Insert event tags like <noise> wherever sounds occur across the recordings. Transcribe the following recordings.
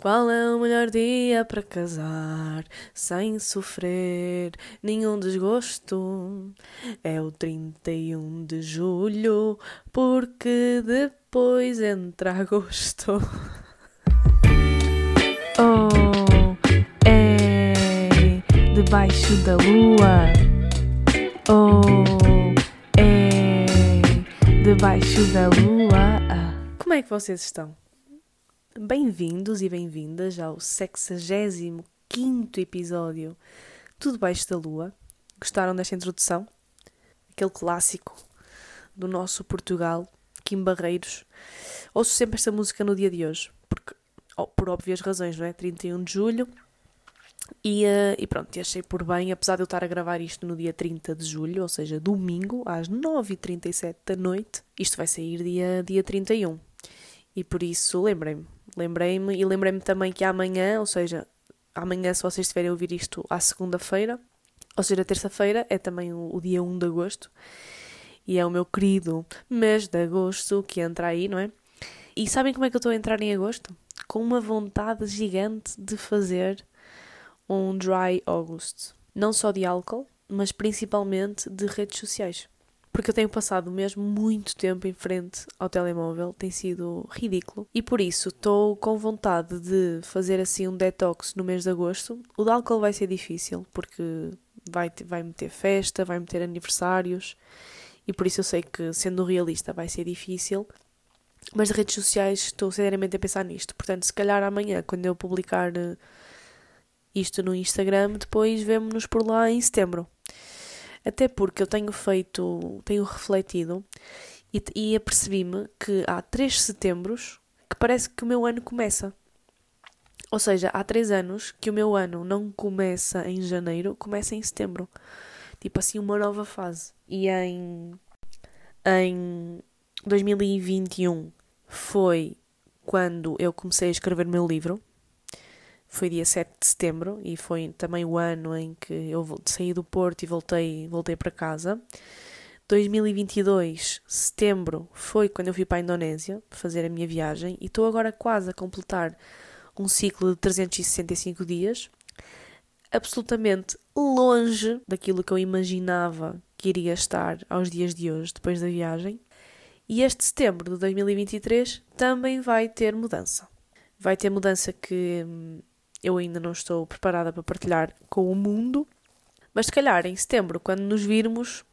Qual é o melhor dia para casar sem sofrer nenhum desgosto? É o 31 de julho, porque depois entra agosto. <laughs> Oh, é debaixo da lua. Oh, é debaixo da lua. Como é que vocês estão? Bem-vindos e bem-vindas ao 65 episódio Tudo Baixo da Lua. Gostaram desta introdução? Aquele clássico do nosso Portugal, Kim Barreiros. Ouço sempre esta música no dia de hoje, porque, oh, por óbvias razões, não é? 31 de julho. E, uh, e pronto, achei por bem, apesar de eu estar a gravar isto no dia 30 de julho, ou seja, domingo, às 9h37 da noite, isto vai sair dia, dia 31. E por isso lembrem-me, lembrei-me e lembrei-me também que amanhã, ou seja, amanhã, se vocês estiverem a ouvir isto à segunda-feira, ou seja, terça-feira, é também o, o, dia 1 de agosto. E é o meu querido mês de agosto que entra aí, não é? E sabem como é que eu estou a entrar em agosto? Com uma vontade gigante de fazer um dry August. Não só de álcool, mas principalmente de redes sociais porque eu tenho passado mesmo muito tempo em frente ao telemóvel, tem sido ridículo. E por isso estou com vontade de fazer assim um detox no mês de agosto. O de álcool vai ser difícil, porque vai, vai meter festa, vai meter aniversários, e por isso eu sei que, sendo realista, vai ser difícil. Mas de redes sociais estou seriamente a pensar nisto. Portanto, se calhar amanhã, quando eu publicar eh, isto no Instagram, depois vemo-nos por lá em setembro. Até porque eu tenho feito, tenho refletido e, e apercebi-me que há três setembros que parece que o meu ano começa. Ou seja, há três anos que o meu ano não começa em janeiro, começa em setembro. Tipo assim, uma nova fase. E em, em 2021 foi quando eu comecei a escrever o meu livro foi dia 7 de setembro e foi também o ano em que eu saí do Porto e voltei, voltei para casa. 2022, setembro, foi quando eu fui para a Indonésia fazer a minha viagem e estou agora quase a completar um ciclo de 365 dias, absolutamente longe daquilo que eu imaginava que iria estar aos dias de hoje, depois da viagem. E este setembro de 2023 também vai ter mudança. Vai ter mudança que hum, eu ainda não estou preparada para partilhar com o mundo, mas se calhar em setembro, quando nos virmos,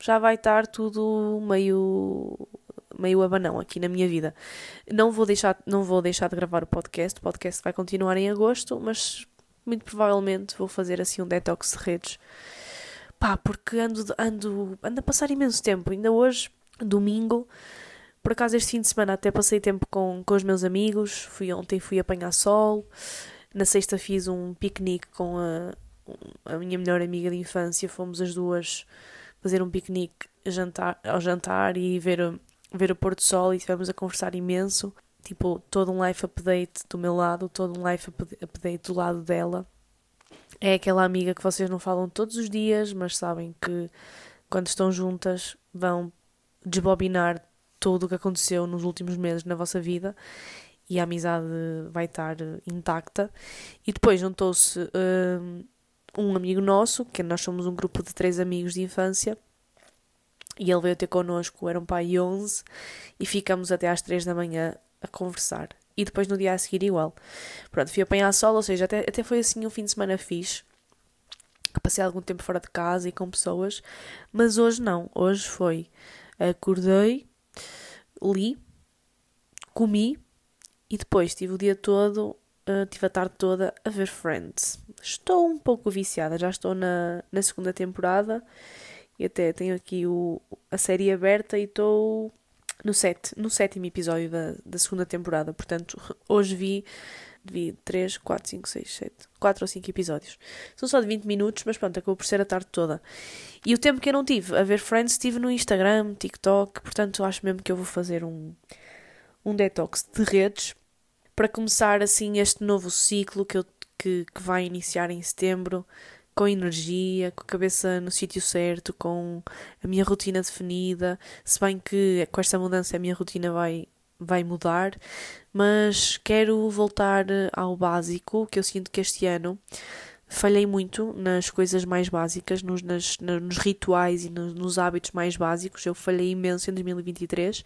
já vai estar tudo meio meio abanão aqui na minha vida. Não vou deixar não vou deixar de gravar o podcast, o podcast vai continuar em agosto, mas muito provavelmente vou fazer assim um detox de redes. Pá, porque ando ando ando a passar imenso tempo, ainda hoje, domingo, por acaso este fim de semana até passei tempo com, com os meus amigos, fui ontem fui apanhar sol, na sexta fiz um piquenique com a, a minha melhor amiga de infância. Fomos as duas fazer um piquenique jantar, ao jantar e ver, ver o pôr do sol e estivemos a conversar imenso. Tipo, todo um life update do meu lado, todo um life update do lado dela. É aquela amiga que vocês não falam todos os dias, mas sabem que quando estão juntas vão desbobinar tudo o que aconteceu nos últimos meses na vossa vida e a amizade vai estar intacta. E depois juntou-se um, um amigo nosso, que nós somos um grupo de três amigos de infância, e ele veio ter connosco, eram pai 11, e ficamos até às três da manhã a conversar. E depois no dia a seguir igual. Pronto, fui apanhar sol, ou seja, até, até foi assim um fim de semana fixe. Passei algum tempo fora de casa e com pessoas, mas hoje não. Hoje foi acordei, li, comi, e depois tive o dia todo, uh, tive a tarde toda a ver Friends. Estou um pouco viciada, já estou na, na segunda temporada e até tenho aqui o, a série aberta e estou no, set, no sétimo episódio da, da segunda temporada. Portanto, hoje vi, vi 3, 4, 5, 6, 7, 4 ou 5 episódios. São só de 20 minutos, mas pronto, acabou por ser a tarde toda. E o tempo que eu não tive a ver Friends, estive no Instagram, TikTok, portanto, acho mesmo que eu vou fazer um um detox de redes para começar assim este novo ciclo que, eu, que, que vai iniciar em setembro com energia, com a cabeça no sítio certo, com a minha rotina definida. Se bem que com esta mudança a minha rotina vai vai mudar, mas quero voltar ao básico, que eu sinto que este ano falhei muito nas coisas mais básicas, nos, nas, nos rituais e nos, nos, hábitos mais básicos. Eu falhei imenso em 2023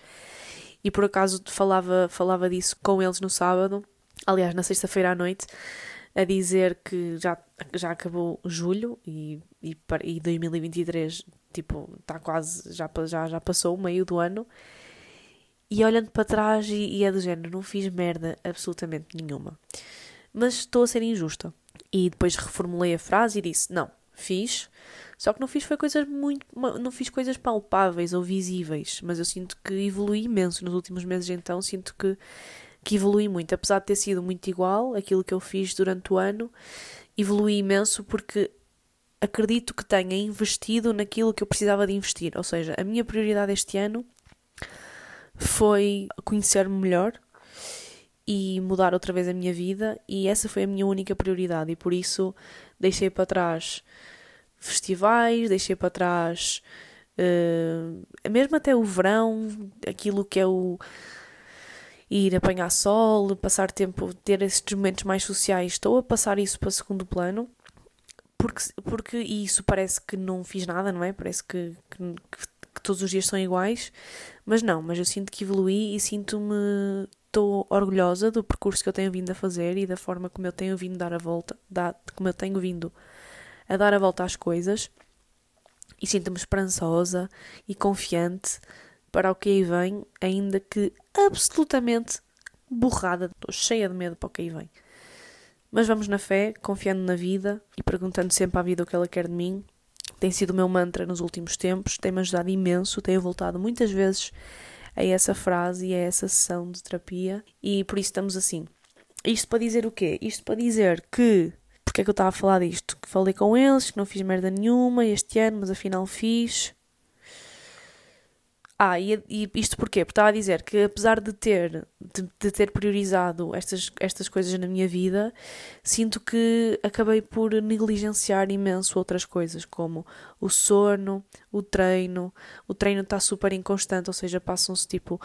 e por acaso falava, falava disso com eles no sábado, aliás, na sexta-feira à noite, a dizer que já, já acabou julho e, e, e 2023 tipo, está quase, já, já, já passou o meio do ano. E olhando para trás e, e é do género, não fiz merda absolutamente nenhuma. Mas estou a ser injusta e depois reformulei a frase e disse: Não, fiz. Só que não fiz foi coisas muito. Não fiz coisas palpáveis ou visíveis. Mas eu sinto que evolui imenso nos últimos meses, então sinto que, que evolui muito. Apesar de ter sido muito igual aquilo que eu fiz durante o ano, evolui imenso porque acredito que tenha investido naquilo que eu precisava de investir. Ou seja, a minha prioridade este ano foi conhecer-me melhor, e mudar outra vez a minha vida, e essa foi a minha única prioridade, e por isso deixei para trás festivais, deixei para trás uh, mesmo até o verão, aquilo que é o ir apanhar sol, passar tempo, ter esses momentos mais sociais, estou a passar isso para segundo plano. Porque, porque isso parece que não fiz nada, não é? Parece que, que, que todos os dias são iguais, mas não, mas eu sinto que evolui e sinto-me estou orgulhosa do percurso que eu tenho vindo a fazer e da forma como eu tenho vindo dar a volta, da, como eu tenho vindo a dar a volta às coisas e sinto-me esperançosa e confiante para o que aí vem, ainda que absolutamente borrada, estou cheia de medo para o que aí vem. Mas vamos na fé, confiando na vida e perguntando sempre à vida o que ela quer de mim. Tem sido o meu mantra nos últimos tempos, tem-me ajudado imenso, tenho voltado muitas vezes a essa frase e a essa sessão de terapia e por isso estamos assim. Isto para dizer o quê? Isto para dizer que. Porque é que eu estava a falar disto? Que falei com eles, que não fiz merda nenhuma este ano, mas afinal fiz. Ah, e, e, isto porquê? Porque estava a dizer que apesar de ter, de, de, ter priorizado estas, estas coisas na minha vida, sinto que acabei por negligenciar imenso outras coisas, como o sono, o treino. O treino está super inconstante, ou seja, passam-se tipo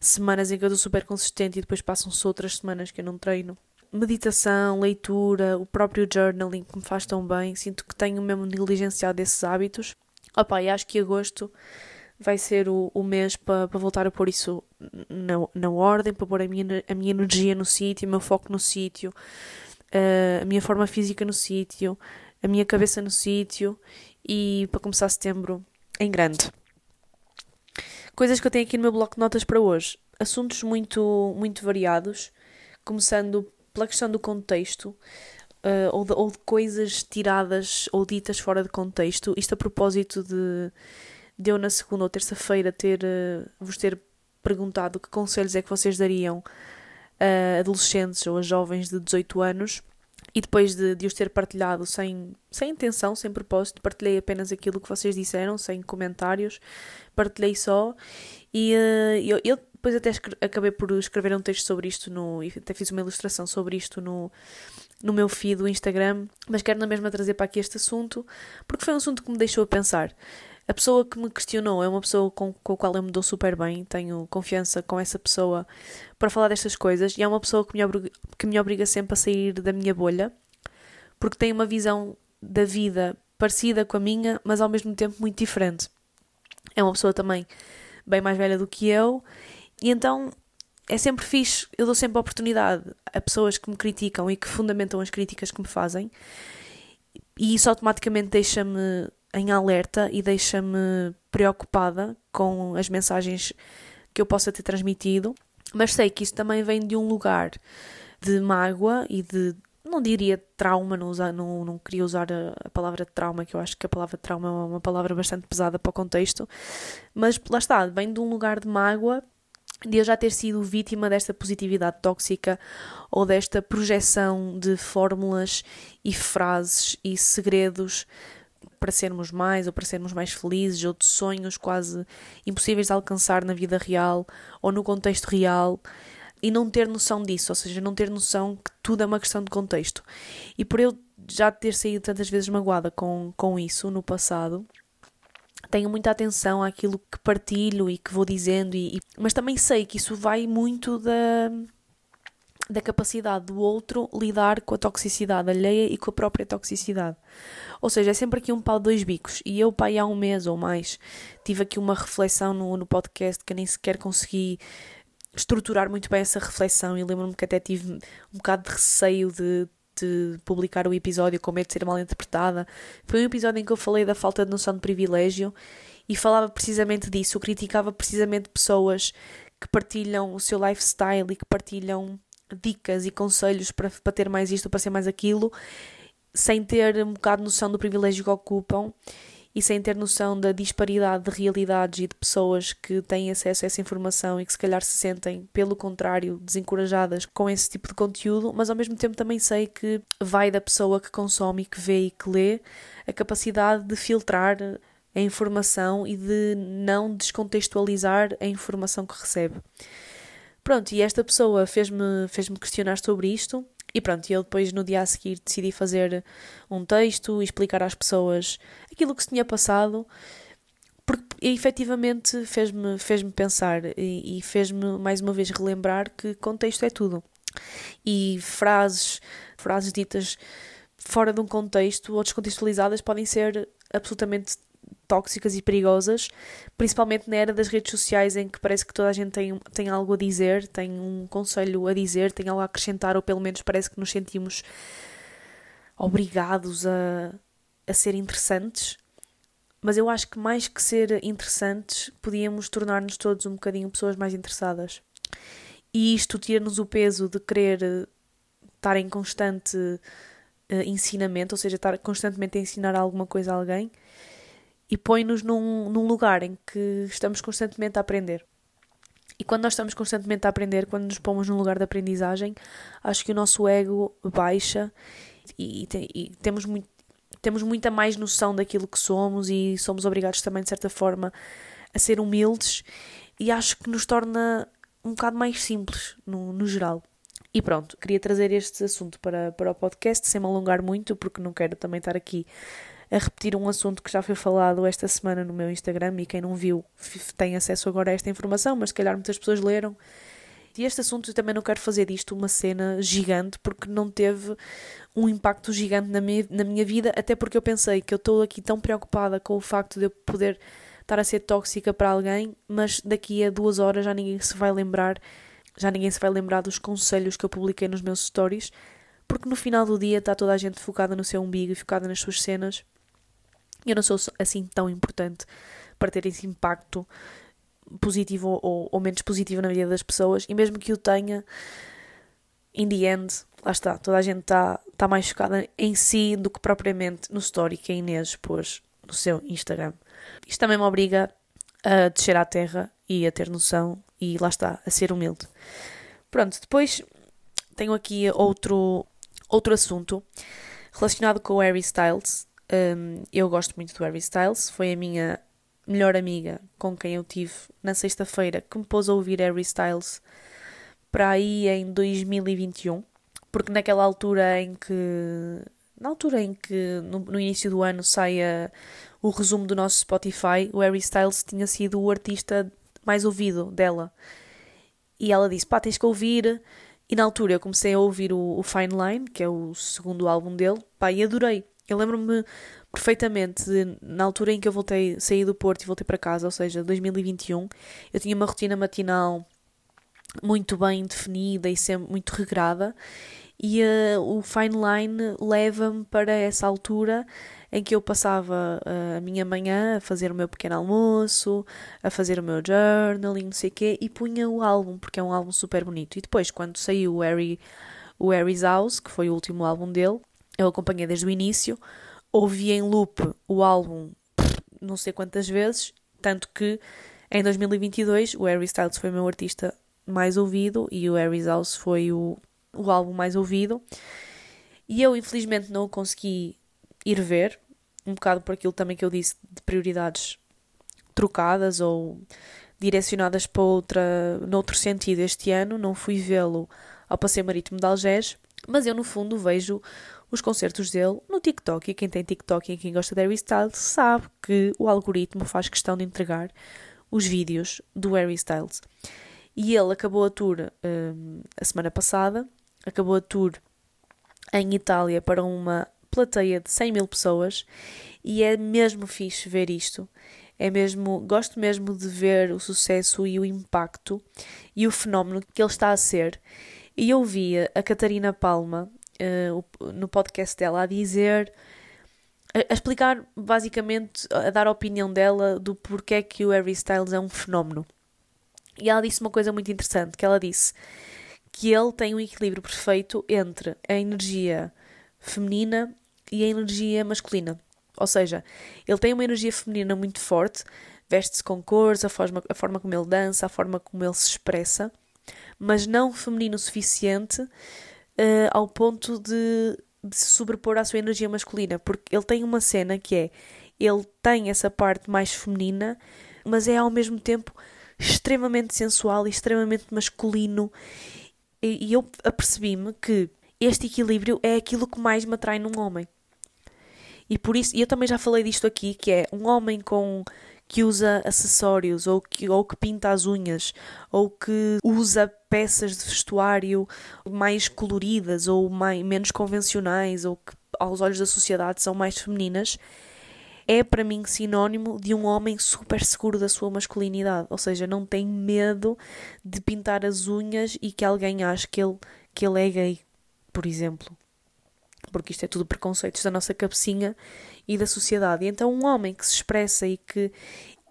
semanas em que eu estou super consistente e depois passam-se outras semanas que eu não treino. Meditação, leitura, o próprio journaling que me faz tão bem, sinto que tenho mesmo negligenciado esses hábitos. Opa, e acho que agosto vai ser o, o mês para pa voltar a pôr isso na, na ordem, para pôr a minha, a minha energia no sítio, o meu foco no sítio, uh, a minha forma física no sítio, a minha cabeça no sítio e para começar setembro em grande. Coisas que eu tenho aqui no meu bloco de notas para hoje. Assuntos muito, muito variados, começando pela questão do contexto. Uh, ou, de, ou de coisas tiradas ou ditas fora de contexto. Isto a propósito de deu na segunda ou terça-feira ter, uh, vos ter perguntado que conselhos é que vocês dariam a adolescentes ou a jovens de 18 anos e depois de, de os ter partilhado sem, sem intenção, sem propósito, partilhei apenas aquilo que vocês disseram, sem comentários, partilhei só e uh, eu, eu depois até acabei por escrever um texto sobre isto no, e até fiz uma ilustração sobre isto no, no meu feed do Instagram, mas quero na mesma trazer para aqui este assunto, porque foi um assunto que me deixou a pensar. A pessoa que me questionou é uma pessoa com, com a qual eu me dou super bem, tenho confiança com essa pessoa para falar destas coisas e é uma pessoa que me, obriga, que me obriga sempre a sair da minha bolha porque tem uma visão da vida parecida com a minha, mas ao mesmo tempo muito diferente. É uma pessoa também bem mais velha do que eu e então é sempre fixe, eu dou sempre a oportunidade a pessoas que me criticam e que fundamentam as críticas que me fazem. E isso automaticamente deixa-me em alerta e deixa-me preocupada com as mensagens que eu possa ter transmitido, mas sei que isso também vem de um lugar de mágoa e de não diria trauma, não, usar, não, não queria usar a, a, palavra trauma, que eu acho que a palavra trauma é uma palavra bastante pesada para o contexto, mas lá está, vem de um lugar de mágoa de eu já ter sido vítima desta positividade tóxica ou desta projeção de fórmulas e frases e segredos para sermos mais ou para sermos mais felizes ou de sonhos quase impossíveis de alcançar na vida real ou no contexto real e não ter noção disso, ou seja, não ter noção que tudo é uma questão de contexto. E por eu já ter saído tantas vezes magoada com, com isso no passado, tenho muita atenção àquilo que partilho e que vou dizendo, e, e, mas também sei que isso vai muito da, da capacidade do outro lidar com a toxicidade alheia e com a própria toxicidade. Ou seja, é sempre aqui um pau de dois bicos. E eu, pai, há um mês ou mais, tive aqui uma reflexão no, no podcast que eu nem sequer consegui estruturar muito bem essa reflexão e lembro-me que até tive um bocado de receio de, de publicar o episódio com medo de ser mal interpretada. Foi um episódio em que eu falei da falta de noção de privilégio e falava precisamente disso. Eu criticava precisamente pessoas que partilham o seu lifestyle e que partilham dicas e conselhos para, para ter mais isto, para ser mais aquilo, sem ter um bocado noção do privilégio que ocupam e sem ter noção da disparidade de realidades e de pessoas que têm acesso a essa informação e que se calhar se sentem, pelo contrário, desencorajadas com esse tipo de conteúdo, mas ao mesmo tempo também sei que vai da pessoa que consome, que vê e que lê a capacidade de filtrar a informação e de não descontextualizar a informação que recebe. Pronto, e esta pessoa fez-me fez -me questionar sobre isto e pronto, eu depois no dia a seguir decidi fazer um texto e explicar às pessoas aquilo que se tinha passado, porque efetivamente fez-me fez pensar e, e fez-me mais uma vez relembrar que contexto é tudo. E frases, frases ditas fora de um contexto ou descontextualizadas podem ser absolutamente tóxicas e perigosas, principalmente na era das redes sociais em que parece que toda a gente tem, tem algo a dizer, tem um conselho a dizer, tem algo a acrescentar, ou pelo menos parece que nos sentimos obrigados a, a ser interessantes. Mas eu acho que mais que ser interessantes, podíamos tornar-nos todos um bocadinho pessoas mais interessadas. E isto tira-nos o peso de querer estar em constante uh, ensinamento, ou seja, estar constantemente a ensinar alguma coisa a alguém e põe-nos num, num lugar em que estamos constantemente a aprender. E quando nós estamos constantemente a aprender, quando nos pomos num lugar de aprendizagem, acho que o nosso ego baixa e, e, e temos, muito, temos muita mais noção daquilo que somos e somos obrigados também, de certa forma, a ser humildes e acho que nos torna um bocado mais simples no, no geral. E pronto, queria trazer este assunto para, para o podcast sem me alongar muito, porque não quero também estar aqui a repetir um assunto que já foi falado esta semana no meu Instagram e quem não viu tem acesso agora a esta informação, mas se calhar muitas pessoas leram. E este assunto eu também não quero fazer disto uma cena gigante porque não teve um impacto gigante na minha, na minha vida, até porque eu pensei que eu estou aqui tão preocupada com o facto de eu poder estar a ser tóxica para alguém, mas daqui a duas horas já ninguém se vai lembrar, já ninguém se vai lembrar dos conselhos que eu publiquei nos meus stories, porque no final do dia está toda a gente focada no seu umbigo e focada nas suas cenas eu não sou assim tão importante para ter esse impacto positivo ou, ou menos positivo na vida das pessoas, e mesmo que o tenha, in the end, lá está, toda a gente está tá mais focada em si do que propriamente no story que a Inês pôs no seu Instagram. Isto também me obriga a descer à terra e a ter noção e lá está, a ser humilde. Pronto, depois tenho aqui outro, outro assunto relacionado com o Harry Styles. Um, eu gosto muito do Harry Styles, foi a minha melhor amiga com quem eu tive na sexta-feira que me pôs a ouvir Harry Styles para aí em 2021, porque naquela altura em que na altura em que no, no início do ano saia o resumo do nosso Spotify, o Harry Styles tinha sido o artista mais ouvido dela. E ela disse: pá, tens que ouvir. E na altura eu comecei a ouvir o, o Fine Line, que é o segundo álbum dele, pá, e adorei. Eu lembro-me perfeitamente de, na altura em que eu voltei, saí do Porto e voltei para casa, ou seja, 2021, eu tinha uma rotina matinal muito bem definida e sempre muito regrada, e uh, o Fine Line leva-me para essa altura em que eu passava uh, a minha manhã a fazer o meu pequeno almoço, a fazer o meu journaling, não sei o quê, e punha o álbum, porque é um álbum super bonito. E depois, quando saiu o Harry, o Harry's House, que foi o último álbum dele, eu acompanhei desde o início, ouvi em loop o álbum não sei quantas vezes, tanto que em 2022 o Harry Styles foi o meu artista mais ouvido e o Harry's House foi o, o álbum mais ouvido. E eu, infelizmente, não o consegui ir ver, um bocado por aquilo também que eu disse de prioridades trocadas ou direcionadas para outra, noutro sentido este ano. Não fui vê-lo ao Passeio Marítimo de Algés, mas eu, no fundo, vejo os concertos dele no TikTok. E quem tem TikTok e quem gosta de Harry Styles sabe que o algoritmo faz questão de entregar os vídeos do Harry Styles. E ele acabou a tour um, a semana passada, acabou a tour em Itália para uma plateia de 100 mil pessoas e é mesmo fixe ver isto. É mesmo, gosto mesmo de ver o sucesso e o impacto e o fenómeno que ele está a ser. E eu via a Catarina Palma uh, no podcast dela a dizer, a, a, explicar basicamente, a dar a opinião dela do porquê que o Harry Styles é um fenómeno. E ela disse uma coisa muito interessante, que ela disse que ele tem um equilíbrio perfeito entre a energia feminina e a energia masculina. Ou seja, ele tem uma energia feminina muito forte, veste-se com cores, a forma, a forma como ele dança, a forma como ele se expressa, mas não feminino o suficiente uh, ao ponto de, de se sobrepor à sua energia masculina. Porque ele tem uma cena que é: ele tem essa parte mais feminina, mas é ao mesmo tempo extremamente sensual e extremamente masculino. E, e eu apercebi-me que este equilíbrio é aquilo que mais me atrai num homem. E por isso, e eu também já falei disto aqui, que é um homem com que usa acessórios ou que, ou que pinta as unhas ou que usa peças de vestuário mais coloridas ou mais, menos convencionais ou que aos olhos da sociedade são mais femininas é para mim sinónimo de um homem super seguro da sua masculinidade, ou seja, não tem medo de pintar as unhas e que alguém ache que ele, que ele é gay, por exemplo. Porque isto é tudo preconceitos da nossa cabecinha e da sociedade. E então, um homem que se expressa e que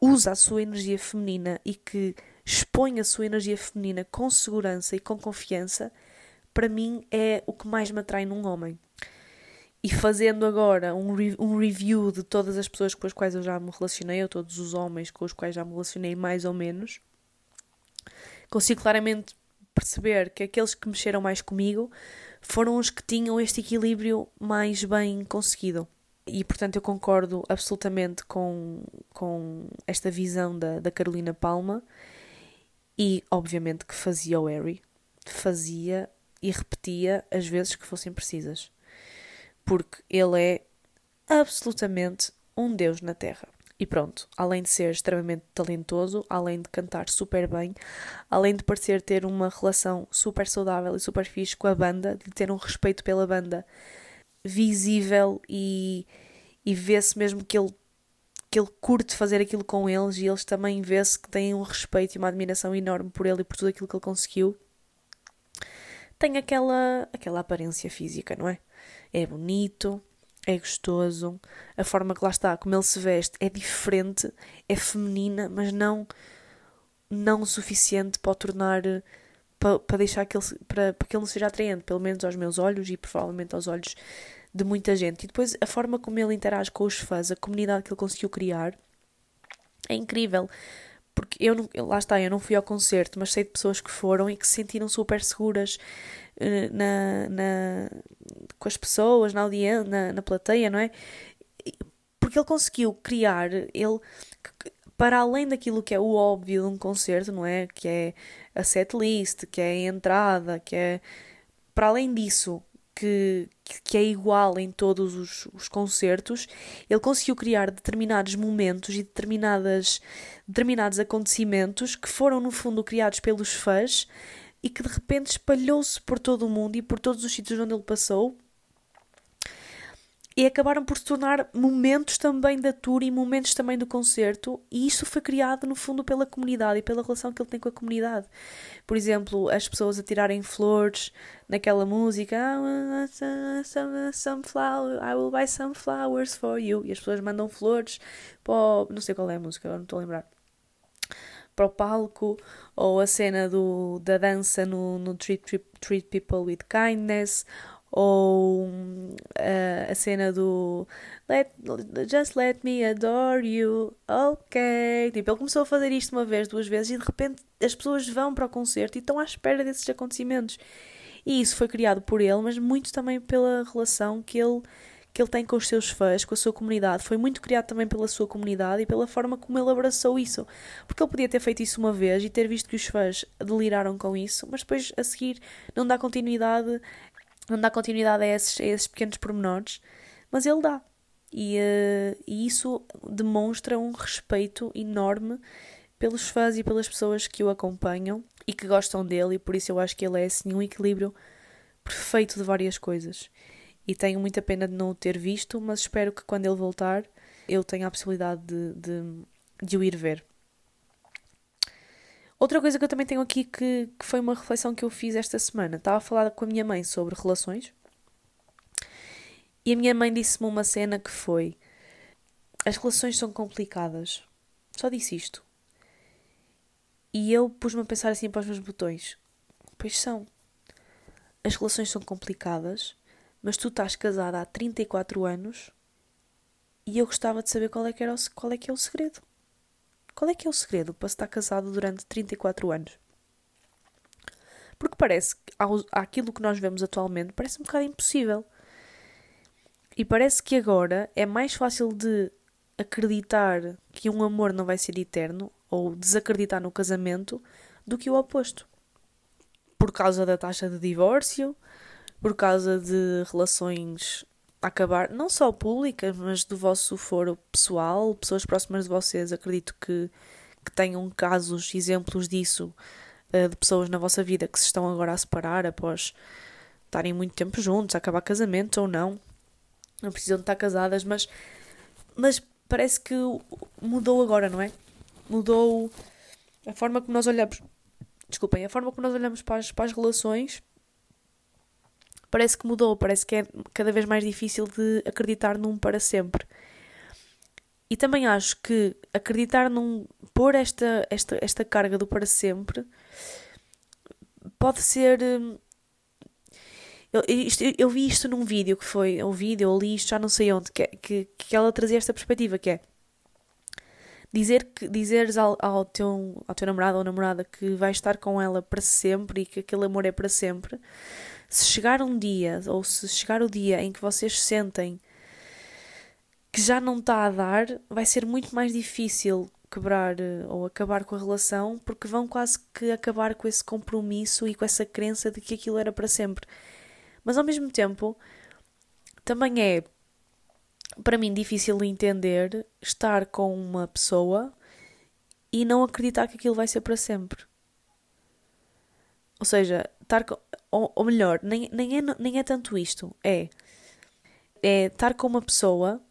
usa a sua energia feminina e que expõe a sua energia feminina com segurança e com confiança, para mim é o que mais me atrai num homem. E fazendo agora um, re um review de todas as pessoas com as quais eu já me relacionei, ou todos os homens com os quais já me relacionei mais ou menos, consigo claramente perceber que aqueles que mexeram mais comigo foram os que tinham este equilíbrio mais bem conseguido. E portanto eu concordo absolutamente com, com esta visão da, da Carolina Palma. E obviamente que fazia o Harry, fazia e repetia as vezes que fossem precisas, porque ele é absolutamente um deus na Terra. E pronto, além de ser extremamente talentoso, além de cantar super bem, além de parecer ter uma relação super saudável e super fixe com a banda, de ter um respeito pela banda visível e, e vê-se mesmo que ele, que ele curte fazer aquilo com eles e eles também vê-se que têm um respeito e uma admiração enorme por ele e por tudo aquilo que ele conseguiu. Tem aquela, aquela aparência física, não é? É bonito, é gostoso, a forma que lá está, como ele se veste, é diferente, é feminina, mas não não o suficiente para o tornar para, para deixar que ele, para, para que ele não seja atraente, pelo menos aos meus olhos e provavelmente aos olhos de muita gente. E depois a forma como ele interage com os fãs, a comunidade que ele conseguiu criar, é incrível. Porque eu não, lá está, eu não fui ao concerto, mas sei de pessoas que foram e que se sentiram super seguras uh, na, na, com as pessoas, na audiência, na, na plateia, não é? Porque ele conseguiu criar, ele para além daquilo que é o óbvio de um concerto, não é? Que é a set list, que é a entrada, que é. Para além disso, que, que é igual em todos os, os concertos, ele conseguiu criar determinados momentos e determinadas, determinados acontecimentos que foram, no fundo, criados pelos fãs e que de repente espalhou-se por todo o mundo e por todos os sítios onde ele passou e acabaram por se tornar momentos também da tour e momentos também do concerto, e isso foi criado no fundo pela comunidade e pela relação que ele tem com a comunidade. Por exemplo, as pessoas a tirarem flores naquela música, some, some flower, I will buy some flowers for you, e as pessoas mandam flores para o, não sei qual é a música, agora não estou a lembrar. Para o palco, ou a cena do, da dança no, no treat, treat, treat People with Kindness, ou uh, a cena do let, Just let me adore you, ok. Tipo, ele começou a fazer isto uma vez, duas vezes e de repente as pessoas vão para o concerto e estão à espera desses acontecimentos. E isso foi criado por ele, mas muito também pela relação que ele que ele tem com os seus fãs, com a sua comunidade, foi muito criado também pela sua comunidade e pela forma como ele abraçou isso. Porque ele podia ter feito isso uma vez e ter visto que os fãs deliraram com isso, mas depois a seguir não dá continuidade não dá continuidade a esses, a esses pequenos pormenores, mas ele dá. E, uh, e isso demonstra um respeito enorme pelos fãs e pelas pessoas que o acompanham e que gostam dele, e por isso eu acho que ele é assim um equilíbrio perfeito de várias coisas. E tenho muita pena de não o ter visto, mas espero que quando ele voltar eu tenha a possibilidade de, de, de o ir ver. Outra coisa que eu também tenho aqui que, que foi uma reflexão que eu fiz esta semana. Estava a falar com a minha mãe sobre relações e a minha mãe disse-me uma cena que foi: As relações são complicadas. Só disse isto. E eu pus-me a pensar assim para os meus botões: Pois são. As relações são complicadas, mas tu estás casada há 34 anos e eu gostava de saber qual é que, era o, qual é, que é o segredo. Qual é que é o segredo para estar casado durante 34 anos? Porque parece que aquilo que nós vemos atualmente parece um bocado impossível. E parece que agora é mais fácil de acreditar que um amor não vai ser eterno ou desacreditar no casamento do que o oposto. Por causa da taxa de divórcio, por causa de relações acabar, não só públicas, mas do vosso foro pessoal, pessoas próximas de vocês, acredito que, que tenham casos, exemplos disso, uh, de pessoas na vossa vida que se estão agora a separar após estarem muito tempo juntos, acabar casamento ou não, não precisam de estar casadas, mas, mas parece que mudou agora, não é? Mudou a forma como nós olhamos. Desculpem, a forma como nós olhamos para as, para as relações parece que mudou, parece que é cada vez mais difícil de acreditar num para sempre. E também acho que acreditar num. pôr esta, esta, esta carga do para sempre pode ser. Hum, eu, isto, eu vi isto num vídeo que foi. Um vídeo, eu li isto já não sei onde, que, que, que ela trazia esta perspectiva, que é dizer que dizeres ao, ao, teu, ao teu namorado ou namorada que vais estar com ela para sempre e que aquele amor é para sempre se chegar um dia, ou se chegar o dia em que vocês sentem que já não está a dar, vai ser muito mais difícil quebrar eh, ou acabar com a relação, porque vão quase que acabar com esse compromisso e com essa crença de que aquilo era para sempre. Mas ao mesmo tempo, também é para mim difícil entender estar com uma pessoa e não acreditar que aquilo vai ser para sempre. Ou seja, estar com, ou, ou melhor, nem, nem, é, nem é tanto isto, é, é estar com uma pessoa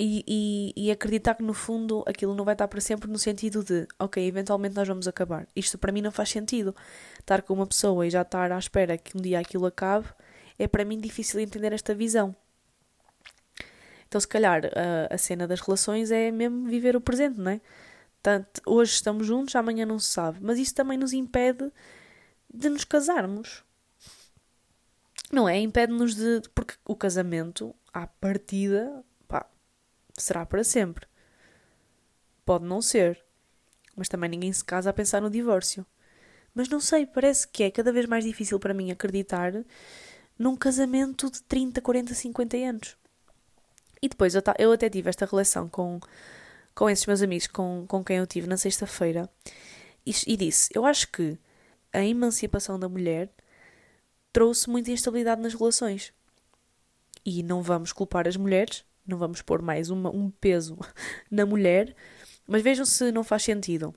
e, e, e, acreditar que no fundo aquilo não vai estar para sempre no sentido de, ok, eventualmente nós vamos acabar. Isto para mim não faz sentido. Estar com uma pessoa e já estar à espera que um dia aquilo acabe é para mim difícil entender esta visão. Então, se calhar, a, a cena das relações é mesmo viver o presente, não é? Tanto, hoje estamos juntos, amanhã não se sabe. Mas isso também nos impede de nos casarmos. Não é? Impede-nos de. Porque o casamento, à partida, pá, será para sempre. Pode não ser. Mas também ninguém se casa a pensar no divórcio. Mas não sei, parece que é cada vez mais difícil para mim acreditar num casamento de 30, 40, 50 anos. E depois eu, eu até tive esta relação com, com esses meus amigos com, com quem eu tive na sexta-feira e, e disse: Eu acho que a emancipação da mulher trouxe muita instabilidade nas relações. E não vamos culpar as mulheres, não vamos pôr mais uma, um peso <laughs> na mulher, mas vejam se não faz sentido.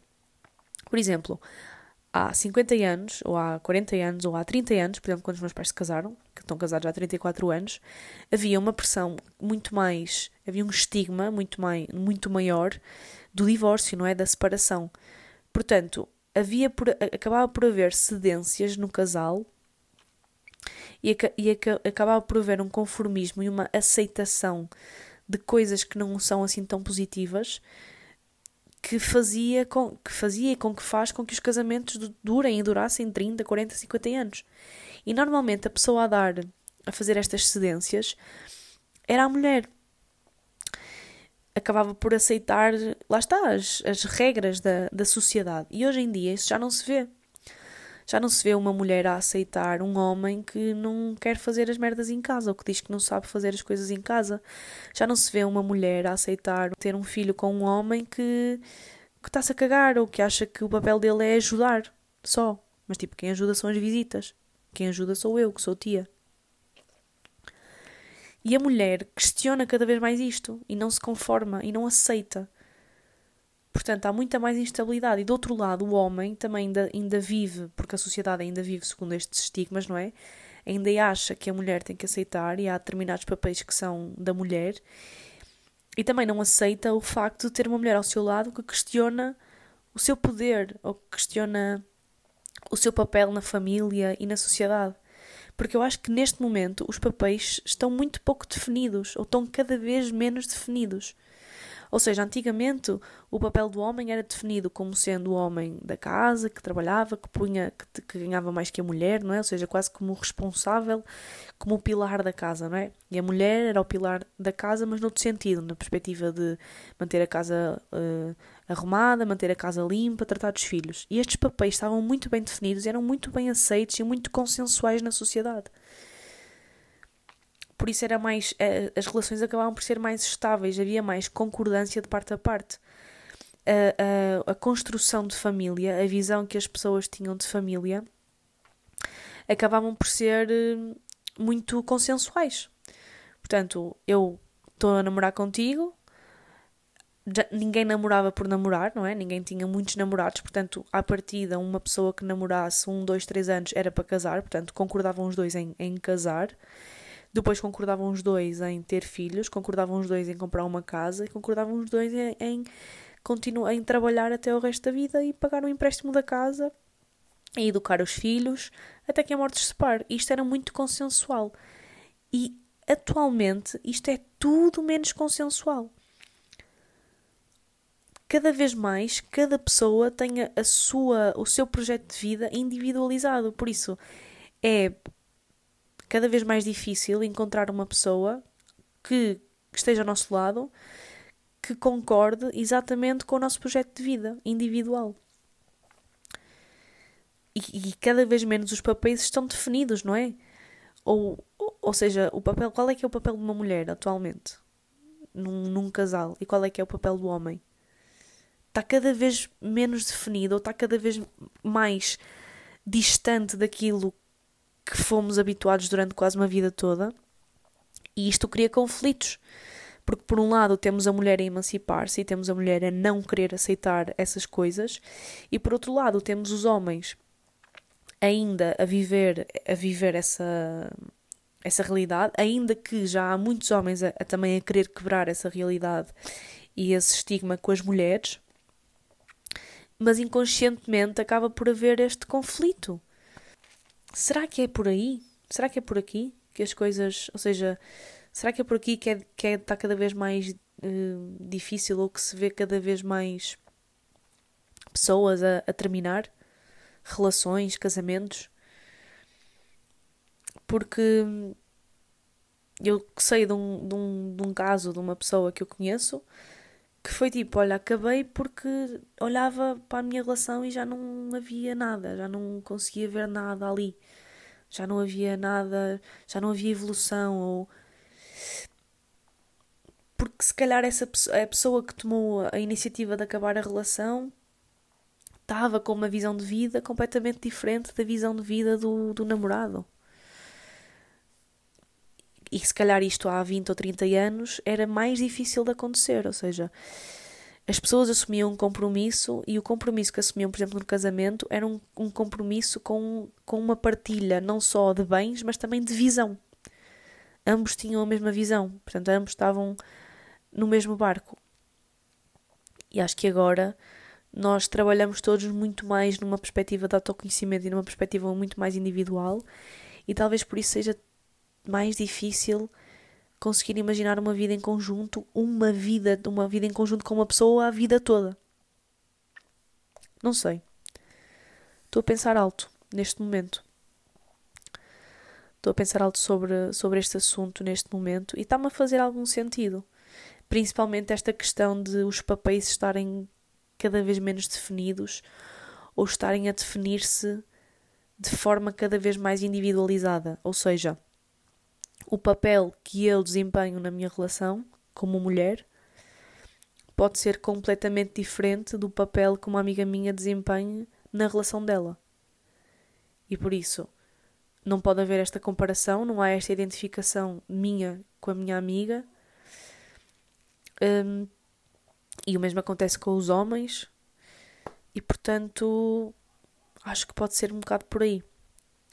Por exemplo, há 50 anos, ou há 40 anos, ou há 30 anos, por exemplo, quando os meus pais se casaram, que estão casados há 34 anos, havia uma pressão muito mais, havia um estigma muito, mai, muito maior do divórcio, não é? Da separação. Portanto, havia por, acabava por haver cedências no casal e, e acabava por haver um conformismo e uma aceitação de coisas que não são assim tão positivas que fazia com que fazia e com que faz com que os casamentos durem e durassem 30, 40, 50 anos. E normalmente a pessoa a dar a fazer estas cedências era a mulher acabava por aceitar, lá está, as, as regras da, da sociedade. E hoje em dia isso já não se vê. Já não se vê uma mulher a aceitar um homem que não quer fazer as merdas em casa, ou que diz que não sabe fazer as coisas em casa. Já não se vê uma mulher a aceitar ter um filho com um homem que, que está-se a cagar, ou que acha que o papel dele é ajudar só. Mas tipo, quem ajuda são as visitas. Quem ajuda sou eu, que sou tia. E a mulher questiona cada vez mais isto e não se conforma e não aceita. Portanto, há muita mais instabilidade. E do outro lado, o homem também ainda, ainda vive, porque a sociedade ainda vive segundo estes estigmas, não é? Ainda acha que a mulher tem que aceitar e há determinados papéis que são da mulher. E também não aceita o facto de ter uma mulher ao seu lado que questiona o seu poder ou que questiona o seu papel na família e na sociedade. Porque eu acho que neste momento os papéis estão muito pouco definidos ou estão cada vez menos definidos. Ou seja, antigamente o papel do homem era definido como sendo o homem da casa, que trabalhava, que punha, que, que, ganhava mais que a mulher, não é? Ou seja, quase como responsável, como o pilar da casa, não é? E a mulher era o pilar da casa, mas noutro sentido, na perspectiva de manter a casa uh, arrumada, manter a casa limpa, tratar dos filhos. E estes papéis estavam muito bem definidos, eram muito bem aceitos e muito consensuais na sociedade por isso era mais eh, as relações acabavam por ser mais estáveis, havia mais concordância de parte a parte. A, a, a, construção de família, a visão que as pessoas tinham de família, acabavam por ser eh, muito consensuais. Portanto, eu estou a namorar contigo, já, ninguém namorava por namorar, não é? Ninguém tinha muitos namorados, portanto, à partida, uma pessoa que namorasse um, dois, três anos era para casar, portanto, concordavam os dois em, em casar. Depois concordavam os dois em ter filhos, concordavam os dois em comprar uma casa e concordavam os dois em, em, continuar, em trabalhar até o resto da vida e pagar o empréstimo da casa e educar os filhos até que a morte se separe. Isto era muito consensual. E atualmente isto é tudo menos consensual. Cada vez mais, cada pessoa tem a sua, o seu projeto de vida individualizado. Por isso, é cada vez mais difícil encontrar uma pessoa que, que esteja ao nosso lado que concorde exatamente com o nosso projeto de vida individual. E, e, cada vez menos os papéis estão definidos, não é? Ou, ou seja, o papel, qual é que é o papel de uma mulher atualmente num, num casal e qual é que é o papel do homem? Está cada vez menos definido ou está cada vez mais distante daquilo que fomos habituados durante quase uma vida toda. E isto cria conflitos. Porque, por um lado, temos a mulher a emancipar-se e temos a mulher a não querer aceitar essas coisas, e por outro lado, temos os homens ainda a viver, a viver essa, essa realidade, ainda que já há muitos homens a, a também a querer quebrar essa realidade e esse estigma com as mulheres, mas inconscientemente acaba por haver este conflito. Será que é por aí? Será que é por aqui que as coisas. Ou seja, será que é por aqui que, é, que é, está cada vez mais uh, difícil ou que se vê cada vez mais pessoas a, a terminar relações, casamentos? Porque eu sei de um, de, um, de um caso de uma pessoa que eu conheço que foi tipo, olha, acabei porque olhava para a minha relação e já não havia nada, já não conseguia ver nada ali, já não havia nada, já não havia evolução ou porque se calhar essa a pessoa que tomou a iniciativa de acabar a relação estava com uma visão de vida completamente diferente da visão de vida do, do namorado e se calhar isto há 20 ou 30 anos era mais difícil de acontecer, ou seja, as pessoas assumiam um compromisso e o compromisso que assumiam, por exemplo, no casamento era um, um compromisso com, com uma partilha não só de bens, mas também de visão. Ambos tinham a mesma visão, portanto, ambos estavam no mesmo barco. E acho que agora nós trabalhamos todos muito mais numa perspectiva de autoconhecimento e numa perspectiva muito mais individual, e talvez por isso seja mais difícil conseguir imaginar uma vida em conjunto, uma vida, uma vida em conjunto com uma pessoa a vida toda. Não sei. Estou a pensar alto neste momento. Estou a pensar alto sobre, sobre este assunto neste momento e está-me a fazer algum sentido. Principalmente esta questão de os papéis estarem cada vez menos definidos ou estarem a definir-se de forma cada vez mais individualizada. Ou seja, o papel que eu desempenho na minha relação como mulher pode ser completamente diferente do papel que uma amiga minha desempenha na relação dela. E por isso, não pode haver esta comparação, não há esta identificação minha com a minha amiga. Um, e o mesmo acontece com os homens. E portanto, acho que pode ser um bocado por aí.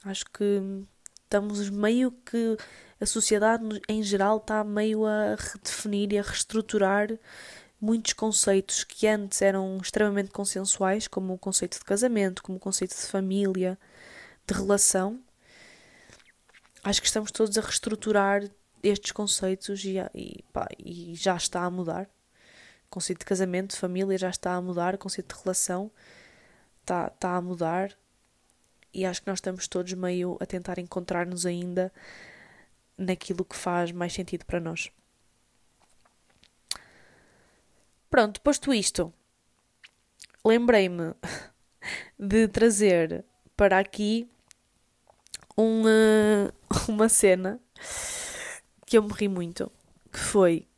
Acho que estamos meio que a sociedade em geral está meio a redefinir e a reestruturar muitos conceitos que antes eram extremamente consensuais, como o conceito de casamento, como o conceito de família, de relação. Acho que estamos todos a reestruturar estes conceitos e, e, pá, e já está a mudar. O conceito de casamento, de família já está a mudar, o conceito de relação está, está a mudar e acho que nós estamos todos meio a tentar encontrar-nos ainda naquilo que faz mais sentido para nós. Pronto, posto isto, lembrei-me <laughs> de trazer para aqui uma, <laughs> uma cena que eu morri muito, que foi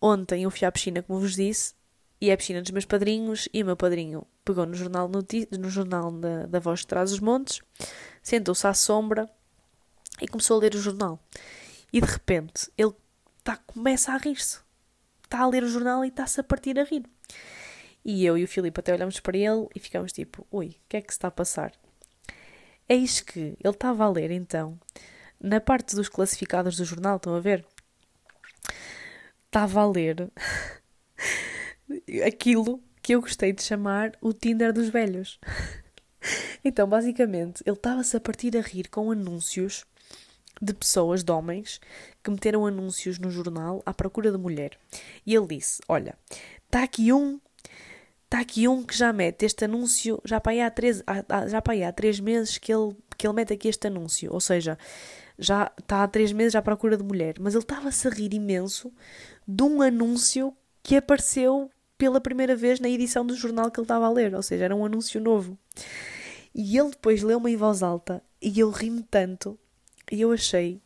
ontem eu fui à piscina, como vos disse, e é a piscina dos meus padrinhos, e o meu padrinho pegou no jornal, no jornal da, da Voz de Trás os Montes, sentou-se à sombra e começou a ler o jornal. E de repente ele tá, começa a rir-se. Está a ler o jornal e está-se a partir a rir. E eu e o Filipe até olhamos para ele e ficamos tipo: ui, o que é que se está a passar? Eis que ele estava a ler então, na parte dos classificados do jornal, estão a ver? Estava a ler <laughs> aquilo que eu gostei de chamar o Tinder dos velhos. <laughs> Então, basicamente, ele estava-se a partir a rir com anúncios de pessoas, de homens, que meteram anúncios no jornal à procura de mulher. E ele disse: Olha, está aqui um. Está aqui um que já mete este anúncio, já para aí há três, já para aí há três meses que ele, que ele mete aqui este anúncio. Ou seja, já está há três meses à procura de mulher. Mas ele estava-se a rir imenso de um anúncio que apareceu pela primeira vez na edição do jornal que ele estava a ler, ou seja, era um anúncio novo. E ele depois leu-me em voz alta e eu ri-me tanto e eu achei,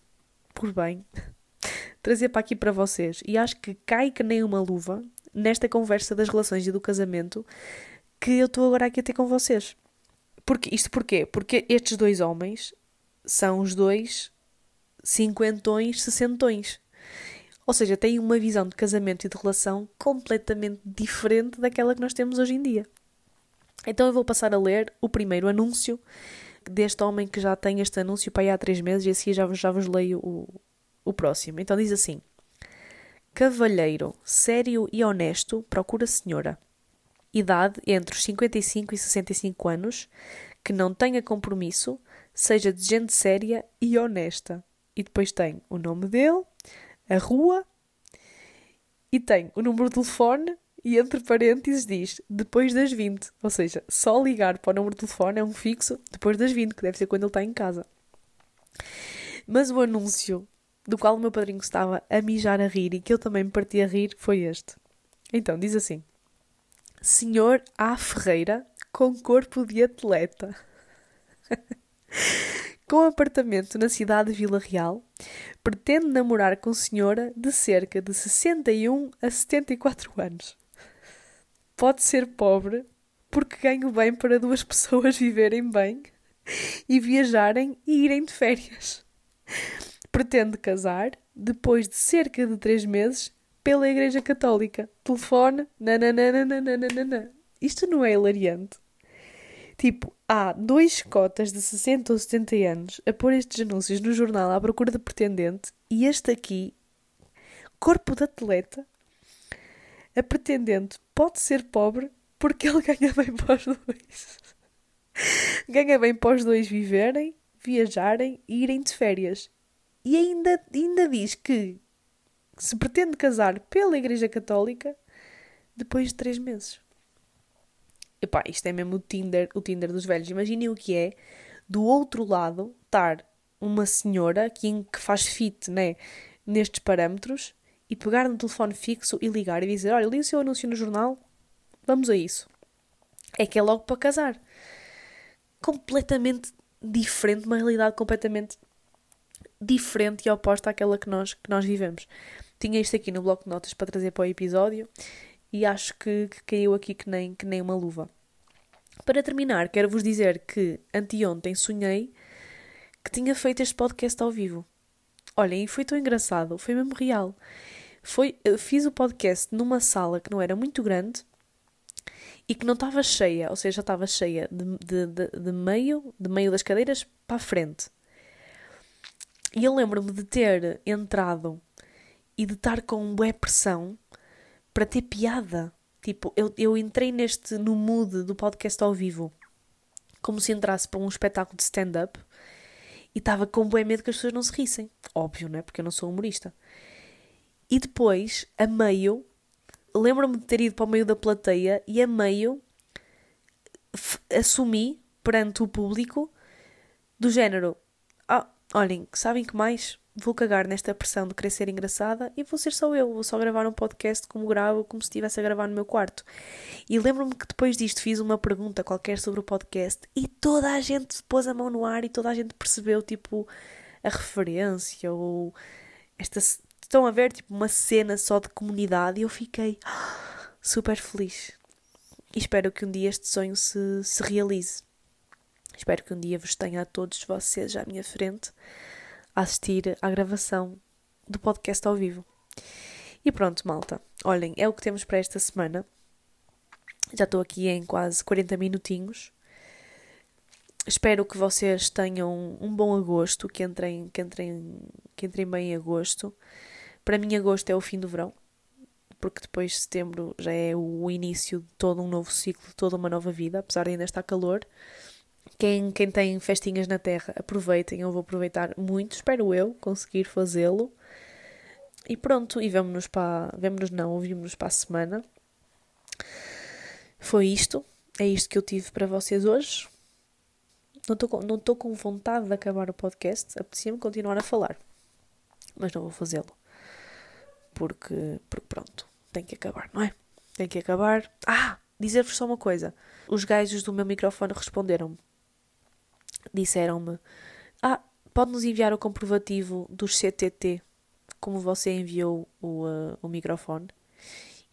por bem, <laughs> trazer para aqui para vocês. E acho que cai que nem uma luva nesta conversa das relações e do casamento que eu estou agora aqui a ter com vocês. Porque, isto porquê? Porque estes dois homens são os dois cinquentões, sessentões. Ou seja, têm uma visão de casamento e de relação completamente diferente daquela que nós temos hoje em dia. Então eu vou passar a ler o primeiro anúncio deste homem que já tem este anúncio para aí há três meses e assim já, já vos leio o, o próximo. Então diz assim: Cavalheiro, sério e honesto, procura senhora. Idade entre os 55 e 65 anos, que não tenha compromisso, seja de gente séria e honesta. E depois tem o nome dele, a rua e tem o número de telefone e entre parênteses diz depois das 20. Ou seja, só ligar para o número de telefone é um fixo depois das 20, que deve ser quando ele está em casa. Mas o anúncio do qual o meu padrinho estava a mijar a rir e que eu também me parti a rir foi este. Então, diz assim: Senhor A. Ferreira com corpo de atleta. <laughs> com apartamento na cidade de Vila Real, pretende namorar com senhora de cerca de 61 a 74 anos. Pode ser pobre porque ganho bem para duas <laughs> pessoas viverem bem e viajarem e irem de férias. Pretende casar depois de cerca de três meses pela Igreja Católica. Telefone, nananana. Isto não é hilariante? Tipo, há dois cotas de 60 ou 70 anos a pôr estes anúncios no jornal à procura de pretendente e este aqui, corpo de atleta, a pretendente pode ser pobre porque ele <laughs> ganha bem para os dois. ganha bem para os dois viverem, viajarem e irem de férias. E ainda, ainda diz que se pretende casar pela Igreja Católica depois de três meses. Epá, isto é mesmo o Tinder, o Tinder dos velhos. Imaginem o que é do outro lado estar uma senhora que, que faz fit né, nestes parâmetros e pegar no telefone fixo e ligar e dizer: Olha, li o seu anúncio no jornal, vamos a isso. É que é logo para casar. Completamente diferente, uma realidade completamente diferente e oposta àquela que nós, que nós vivemos. Tinha isto aqui no bloco de notas para trazer para o episódio e acho que, que caiu aqui que nem, que nem uma luva. Para terminar, quero vos dizer que anteontem sonhei que tinha feito este podcast ao vivo. Olhem, foi tão engraçado, foi mesmo real. Foi, fiz o podcast numa sala que não era muito grande e que não estava cheia, ou seja, estava cheia de, de, de, de meio, de meio das cadeiras para a frente. E eu lembro-me de ter entrado e de estar com boa pressão para ter piada. Tipo, eu, eu entrei neste, no mood do podcast ao vivo, como se entrasse para um espetáculo de stand-up e estava com bem medo que as pessoas não se rissem. Óbvio, né? Porque eu não sou humorista. E depois, a meio, lembro-me de ter ido para o meio da plateia e a meio assumi perante o público do género: ah, olhem, sabem que mais? Vou cagar nesta pressão de querer ser engraçada e vou ser só eu, vou só gravar um podcast como gravo, como se estivesse a gravar no meu quarto. E lembro-me que depois disto fiz uma pergunta qualquer sobre o podcast e toda a gente pôs a mão no ar e toda a gente percebeu, tipo, a referência ou esta estão a ver tipo uma cena só de comunidade e eu fiquei <gasps> super feliz. E espero que um dia este sonho se, se realize. Espero que um dia vos tenha a todos vocês à minha frente a assistir à gravação do podcast ao vivo. E pronto, malta. Olhem, é o que temos para esta semana. Já estou aqui em quase 40 minutinhos. Espero que vocês tenham um bom agosto, que entrem, que entrem, que entrem bem em agosto. Para mim, agosto é o fim do verão, porque depois de setembro já é o início de todo um novo ciclo, de toda uma nova vida, apesar de ainda estar calor. Quem, quem tem festinhas na terra, aproveitem, eu vou aproveitar muito, espero eu conseguir fazê-lo. E pronto, e vemo-nos para. Vemo-nos não, ouvimos-nos para a semana. Foi isto. É isto que eu tive para vocês hoje. Não estou não com vontade de acabar o podcast, apetecia-me continuar a falar. Mas não vou fazê-lo porque, porque pronto, tem que acabar, não é? Tem que acabar. Ah, dizer-vos só uma coisa. Os gajos do meu microfone responderam-me. Disseram-me: Ah, pode-nos enviar o comprovativo dos CTT, como você enviou o, uh, o microfone.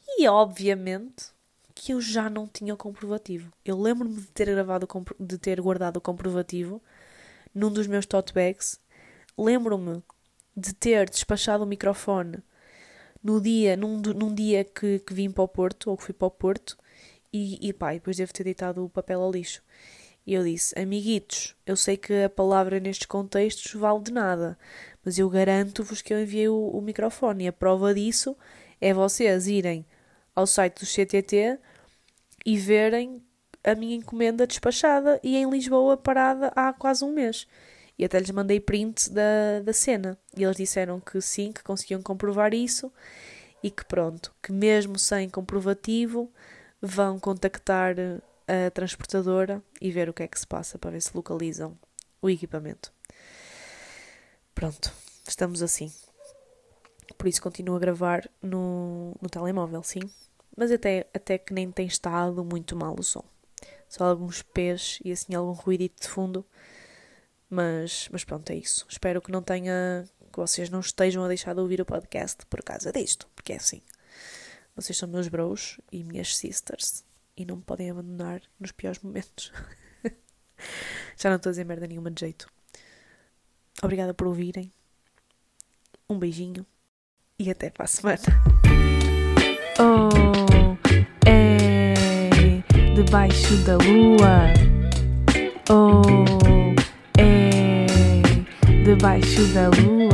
E obviamente que eu já não tinha o comprovativo. Eu lembro-me de ter gravado, de ter guardado o comprovativo num dos meus tote bags. Lembro-me de ter despachado o microfone no dia, num, num dia que, que vim para o Porto, ou que fui para o Porto, e, e pá, depois devo ter deitado o papel ao lixo. E eu disse, amiguitos, eu sei que a palavra nestes contextos vale de nada, mas eu garanto-vos que eu enviei o, o microfone. E a prova disso é vocês irem ao site do CTT e verem a minha encomenda despachada e em Lisboa parada há quase um mês. E até lhes mandei print da, da cena. E eles disseram que sim, que conseguiam comprovar isso e que pronto, que mesmo sem comprovativo vão contactar a transportadora e ver o que é que se passa para ver se localizam o equipamento. Pronto, estamos assim. Por isso continuo a gravar no, no telemóvel, sim. Mas até, até que nem tem estado muito mal o som. Só alguns pés e assim algum ruído de fundo mas, mas pronto, é isso. Espero que não tenha. que vocês não estejam a deixar de ouvir o podcast por causa disto, porque é assim. Vocês são meus bros e minhas sisters e não me podem abandonar nos piores momentos. <laughs> Já não estou a dizer merda nenhuma de jeito. Obrigada por ouvirem. Um beijinho e até para a semana. Oh, é debaixo da lua. Oh debaixo da lua.